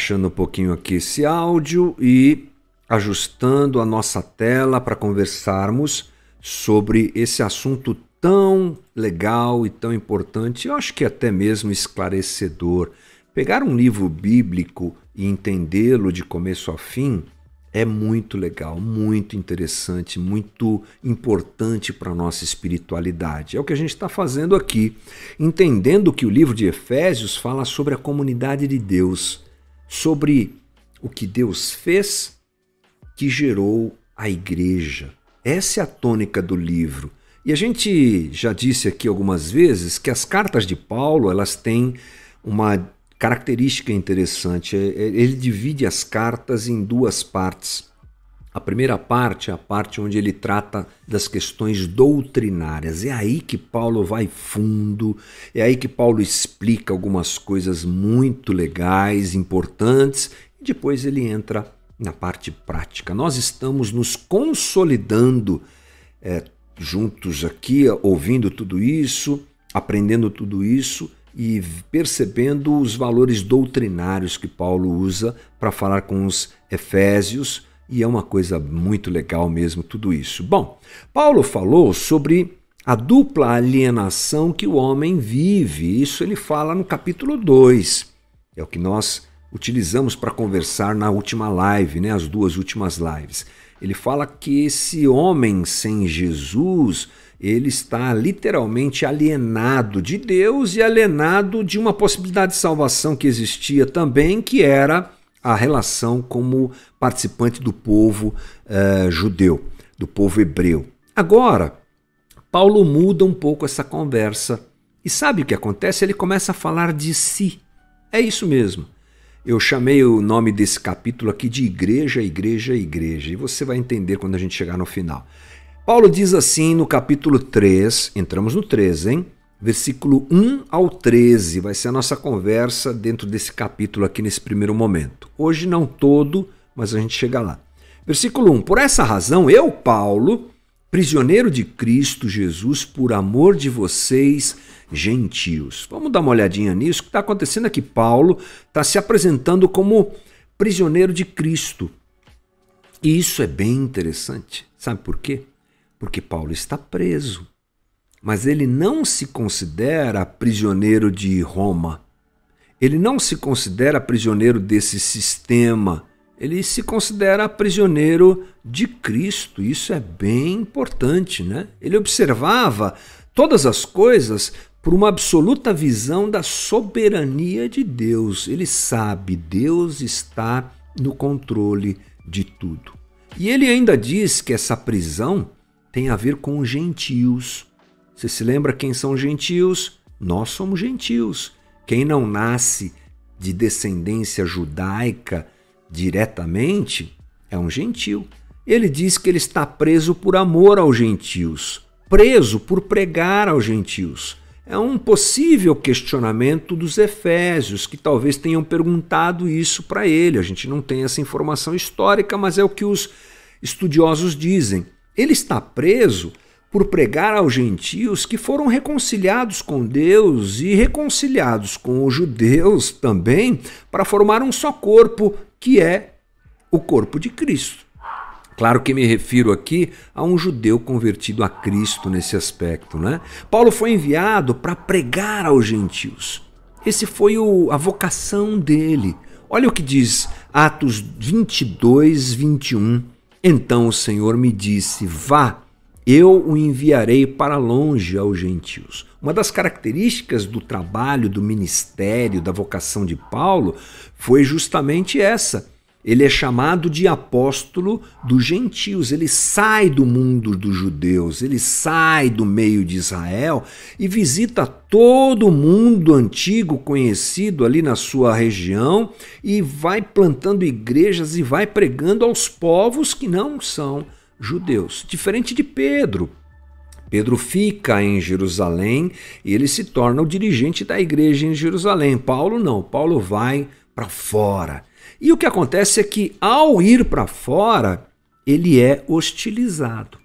baixando um pouquinho aqui esse áudio e ajustando a nossa tela para conversarmos sobre esse assunto tão legal e tão importante, eu acho que até mesmo esclarecedor. Pegar um livro bíblico e entendê-lo de começo a fim é muito legal, muito interessante, muito importante para a nossa espiritualidade. É o que a gente está fazendo aqui, entendendo que o livro de Efésios fala sobre a comunidade de Deus, sobre o que Deus fez que gerou a igreja. Essa é a tônica do livro. E a gente já disse aqui algumas vezes que as cartas de Paulo elas têm uma característica interessante. É, é, ele divide as cartas em duas partes. A primeira parte é a parte onde ele trata das questões doutrinárias. É aí que Paulo vai fundo, é aí que Paulo explica algumas coisas muito legais, importantes, e depois ele entra na parte prática. Nós estamos nos consolidando é, juntos aqui, ouvindo tudo isso, aprendendo tudo isso e percebendo os valores doutrinários que Paulo usa para falar com os Efésios, e é uma coisa muito legal mesmo tudo isso. Bom, Paulo falou sobre a dupla alienação que o homem vive. Isso ele fala no capítulo 2. É o que nós utilizamos para conversar na última live, né, as duas últimas lives. Ele fala que esse homem sem Jesus, ele está literalmente alienado de Deus e alienado de uma possibilidade de salvação que existia também, que era a relação como participante do povo uh, judeu, do povo hebreu. Agora, Paulo muda um pouco essa conversa e sabe o que acontece? Ele começa a falar de si. É isso mesmo. Eu chamei o nome desse capítulo aqui de Igreja, Igreja, Igreja, e você vai entender quando a gente chegar no final. Paulo diz assim no capítulo 3, entramos no 3, hein? Versículo 1 ao 13, vai ser a nossa conversa dentro desse capítulo aqui nesse primeiro momento. Hoje não todo, mas a gente chega lá. Versículo 1: Por essa razão, eu, Paulo, prisioneiro de Cristo Jesus, por amor de vocês, gentios. Vamos dar uma olhadinha nisso. O que está acontecendo é que Paulo está se apresentando como prisioneiro de Cristo. E isso é bem interessante. Sabe por quê? porque Paulo está preso. Mas ele não se considera prisioneiro de Roma. Ele não se considera prisioneiro desse sistema. Ele se considera prisioneiro de Cristo. Isso é bem importante, né? Ele observava todas as coisas por uma absoluta visão da soberania de Deus. Ele sabe, Deus está no controle de tudo. E ele ainda diz que essa prisão tem a ver com gentios. Você se lembra quem são gentios? Nós somos gentios. Quem não nasce de descendência judaica diretamente é um gentio. Ele diz que ele está preso por amor aos gentios, preso por pregar aos gentios. É um possível questionamento dos Efésios, que talvez tenham perguntado isso para ele. A gente não tem essa informação histórica, mas é o que os estudiosos dizem. Ele está preso por pregar aos gentios que foram reconciliados com Deus e reconciliados com os judeus também para formar um só corpo, que é o corpo de Cristo. Claro que me refiro aqui a um judeu convertido a Cristo nesse aspecto, né? Paulo foi enviado para pregar aos gentios. Esse foi o, a vocação dele. Olha o que diz Atos 22, 21. Então o Senhor me disse: Vá, eu o enviarei para longe aos gentios. Uma das características do trabalho, do ministério, da vocação de Paulo foi justamente essa ele é chamado de apóstolo dos gentios. Ele sai do mundo dos judeus, ele sai do meio de Israel e visita todo o mundo antigo conhecido ali na sua região e vai plantando igrejas e vai pregando aos povos que não são judeus. Diferente de Pedro. Pedro fica em Jerusalém e ele se torna o dirigente da igreja em Jerusalém. Paulo não, Paulo vai para fora e o que acontece é que, ao ir para fora, ele é hostilizado.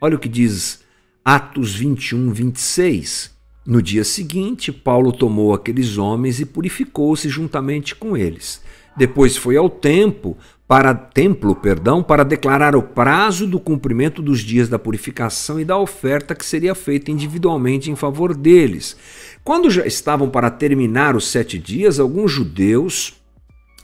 Olha o que diz Atos 21, 26. No dia seguinte, Paulo tomou aqueles homens e purificou-se juntamente com eles. Depois foi ao templo para templo, perdão, para declarar o prazo do cumprimento dos dias da purificação e da oferta que seria feita individualmente em favor deles. Quando já estavam para terminar os sete dias, alguns judeus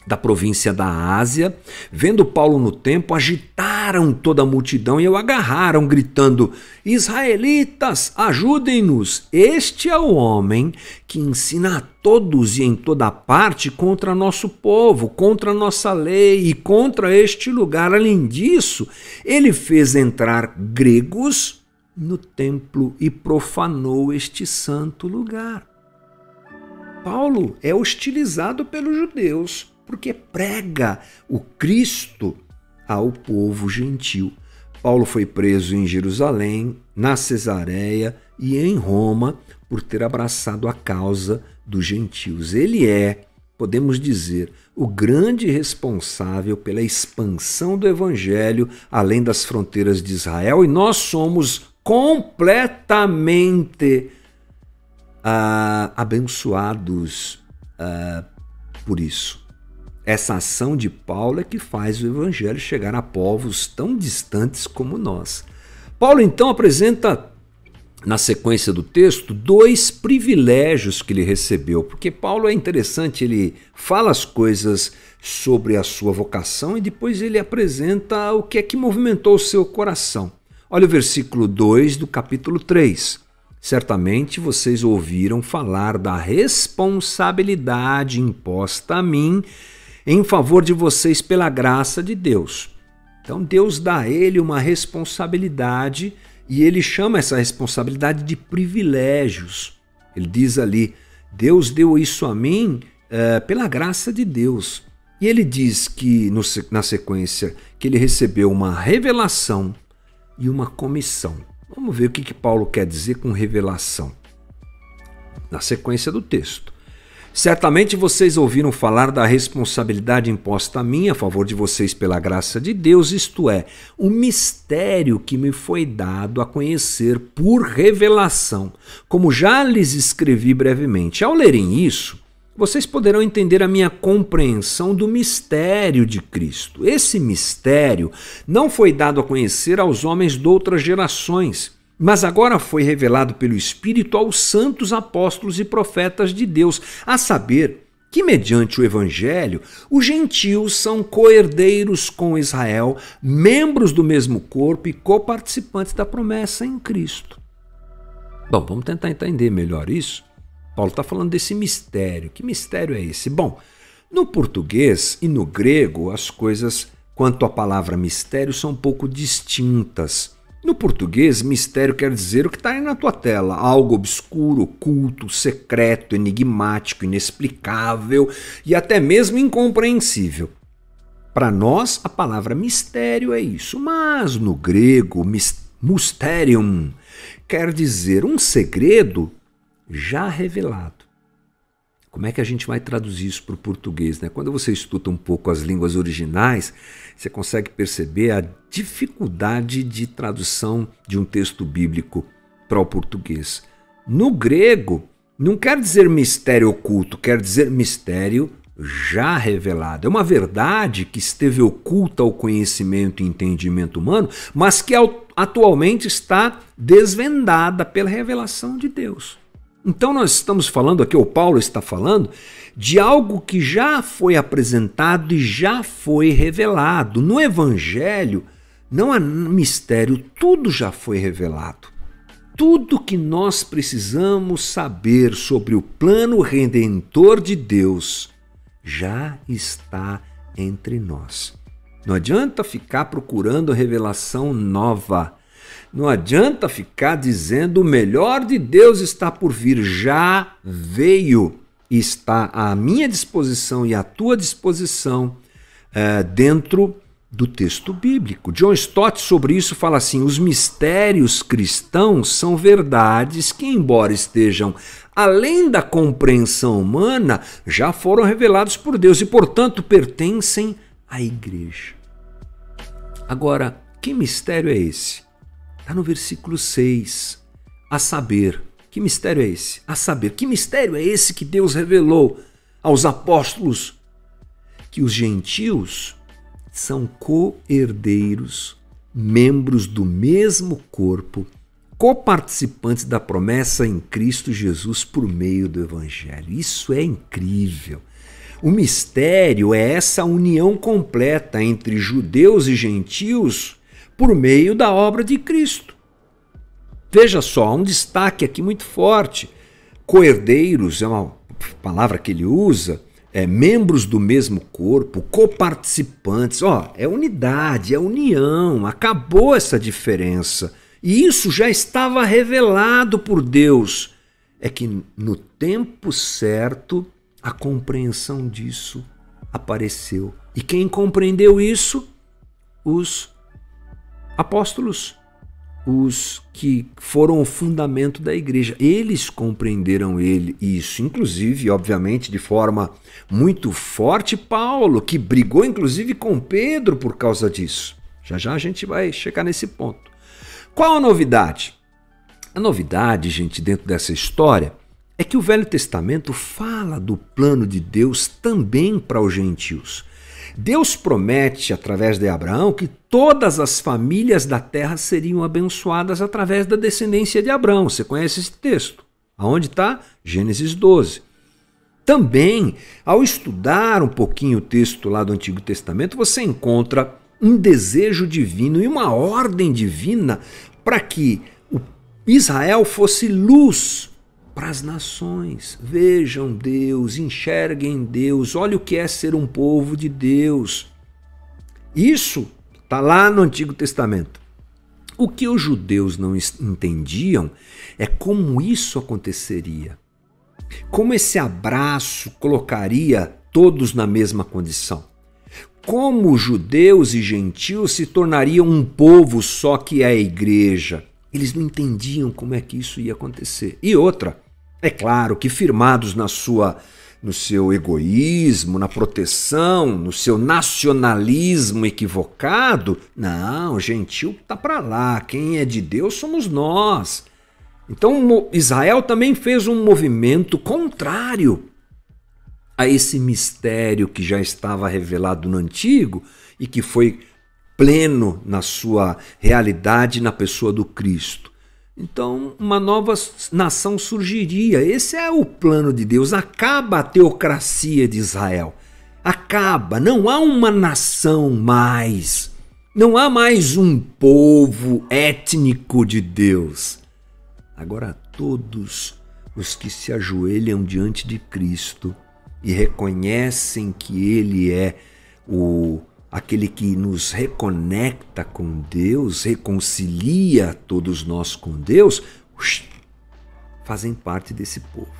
da província da Ásia, vendo Paulo no templo, agitaram toda a multidão e o agarraram, gritando: Israelitas, ajudem-nos! Este é o homem que ensina a todos e em toda parte contra nosso povo, contra nossa lei e contra este lugar. Além disso, ele fez entrar gregos no templo e profanou este santo lugar. Paulo é hostilizado pelos judeus porque prega o Cristo ao povo gentil. Paulo foi preso em Jerusalém, na Cesareia e em Roma por ter abraçado a causa dos gentios. Ele é, podemos dizer, o grande responsável pela expansão do evangelho além das fronteiras de Israel e nós somos completamente uh, abençoados uh, por isso. Essa ação de Paulo é que faz o evangelho chegar a povos tão distantes como nós. Paulo então apresenta na sequência do texto dois privilégios que ele recebeu, porque Paulo é interessante, ele fala as coisas sobre a sua vocação e depois ele apresenta o que é que movimentou o seu coração. Olha o versículo 2 do capítulo 3. Certamente vocês ouviram falar da responsabilidade imposta a mim em favor de vocês pela graça de Deus. Então Deus dá a ele uma responsabilidade e ele chama essa responsabilidade de privilégios. Ele diz ali: Deus deu isso a mim é, pela graça de Deus. E ele diz que, no, na sequência, que ele recebeu uma revelação e uma comissão. Vamos ver o que, que Paulo quer dizer com revelação. Na sequência do texto. Certamente vocês ouviram falar da responsabilidade imposta a mim a favor de vocês pela graça de Deus, isto é, o mistério que me foi dado a conhecer por revelação, como já lhes escrevi brevemente. Ao lerem isso, vocês poderão entender a minha compreensão do mistério de Cristo. Esse mistério não foi dado a conhecer aos homens de outras gerações mas agora foi revelado pelo Espírito aos santos apóstolos e profetas de Deus, a saber, que mediante o Evangelho, os gentios são coerdeiros com Israel, membros do mesmo corpo e coparticipantes da promessa em Cristo. Bom, vamos tentar entender melhor isso. Paulo está falando desse mistério. Que mistério é esse? Bom, no português e no grego, as coisas quanto à palavra mistério são um pouco distintas. No português, mistério quer dizer o que está aí na tua tela: algo obscuro, oculto, secreto, enigmático, inexplicável e até mesmo incompreensível. Para nós, a palavra mistério é isso, mas no grego, mysterium quer dizer um segredo já revelado. Como é que a gente vai traduzir isso para o português? Né? Quando você estuda um pouco as línguas originais, você consegue perceber a dificuldade de tradução de um texto bíblico para o português. No grego, não quer dizer mistério oculto, quer dizer mistério já revelado. É uma verdade que esteve oculta ao conhecimento e entendimento humano, mas que atualmente está desvendada pela revelação de Deus. Então nós estamos falando aqui, o Paulo está falando, de algo que já foi apresentado e já foi revelado. No Evangelho não há mistério, tudo já foi revelado. Tudo que nós precisamos saber sobre o plano redentor de Deus já está entre nós. Não adianta ficar procurando revelação nova. Não adianta ficar dizendo o melhor de Deus está por vir, já veio está à minha disposição e à tua disposição é, dentro do texto bíblico. John Stott sobre isso fala assim: os mistérios cristãos são verdades que, embora estejam além da compreensão humana, já foram revelados por Deus e, portanto, pertencem à igreja. Agora, que mistério é esse? Está no versículo 6. A saber, Que mistério é esse? A saber, que mistério é esse que Deus revelou aos apóstolos? Que os gentios são co-herdeiros, membros do mesmo corpo, coparticipantes da promessa em Cristo Jesus por meio do Evangelho. Isso é incrível. O mistério é essa união completa entre judeus e gentios por meio da obra de Cristo. Veja só, um destaque aqui muito forte. Coerdeiros é uma palavra que ele usa, é membros do mesmo corpo, coparticipantes. Ó, é unidade, é união, acabou essa diferença. E isso já estava revelado por Deus. É que no tempo certo a compreensão disso apareceu. E quem compreendeu isso? Os apóstolos, os que foram o fundamento da igreja. Eles compreenderam ele isso, inclusive, obviamente, de forma muito forte, Paulo, que brigou inclusive com Pedro por causa disso. Já já a gente vai chegar nesse ponto. Qual a novidade? A novidade, gente, dentro dessa história é que o Velho Testamento fala do plano de Deus também para os gentios. Deus promete, através de Abraão, que todas as famílias da terra seriam abençoadas através da descendência de Abraão. Você conhece esse texto? Aonde está? Gênesis 12. Também, ao estudar um pouquinho o texto lá do Antigo Testamento, você encontra um desejo divino e uma ordem divina para que Israel fosse luz para as nações. Vejam Deus, enxerguem Deus, olha o que é ser um povo de Deus. Isso está lá no Antigo Testamento. O que os judeus não entendiam é como isso aconteceria. Como esse abraço colocaria todos na mesma condição. Como judeus e gentios se tornariam um povo só que é a igreja. Eles não entendiam como é que isso ia acontecer. E outra, é claro que firmados na sua no seu egoísmo, na proteção, no seu nacionalismo equivocado, não, gentil tá para lá, quem é de Deus somos nós. Então Israel também fez um movimento contrário a esse mistério que já estava revelado no antigo e que foi pleno na sua realidade na pessoa do Cristo. Então, uma nova nação surgiria. Esse é o plano de Deus. Acaba a teocracia de Israel. Acaba. Não há uma nação mais. Não há mais um povo étnico de Deus. Agora, todos os que se ajoelham diante de Cristo e reconhecem que Ele é o aquele que nos reconecta com Deus, reconcilia todos nós com Deus, fazem parte desse povo.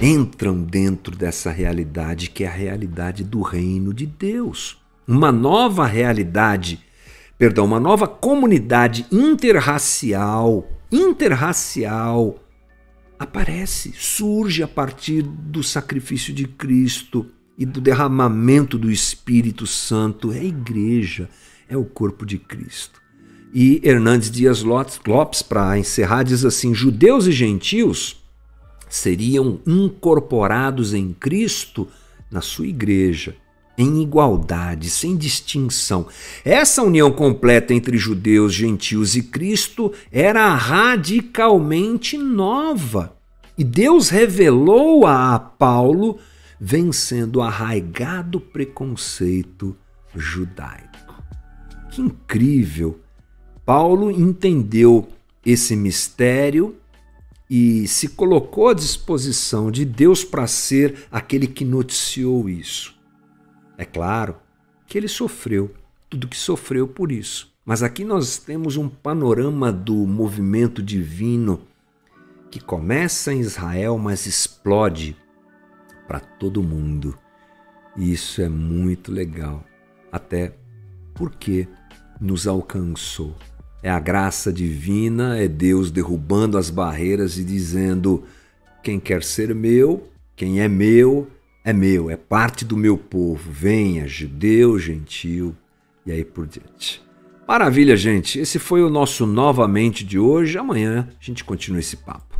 Entram dentro dessa realidade que é a realidade do reino de Deus. Uma nova realidade, perdão, uma nova comunidade interracial, interracial aparece, surge a partir do sacrifício de Cristo e do derramamento do Espírito Santo. É a igreja, é o corpo de Cristo. E Hernandes Dias Lopes, para encerrar, diz assim: judeus e gentios seriam incorporados em Cristo na sua igreja, em igualdade, sem distinção. Essa união completa entre judeus, gentios e Cristo era radicalmente nova. E Deus revelou a Paulo vencendo o arraigado preconceito judaico. Que incrível! Paulo entendeu esse mistério e se colocou à disposição de Deus para ser aquele que noticiou isso. É claro que ele sofreu tudo que sofreu por isso. Mas aqui nós temos um panorama do movimento divino que começa em Israel, mas explode para todo mundo. E isso é muito legal, até porque nos alcançou. É a graça divina, é Deus derrubando as barreiras e dizendo: quem quer ser meu, quem é meu, é meu, é parte do meu povo. Venha, judeu, gentil e aí por diante. Maravilha, gente. Esse foi o nosso novamente de hoje. Amanhã a gente continua esse papo.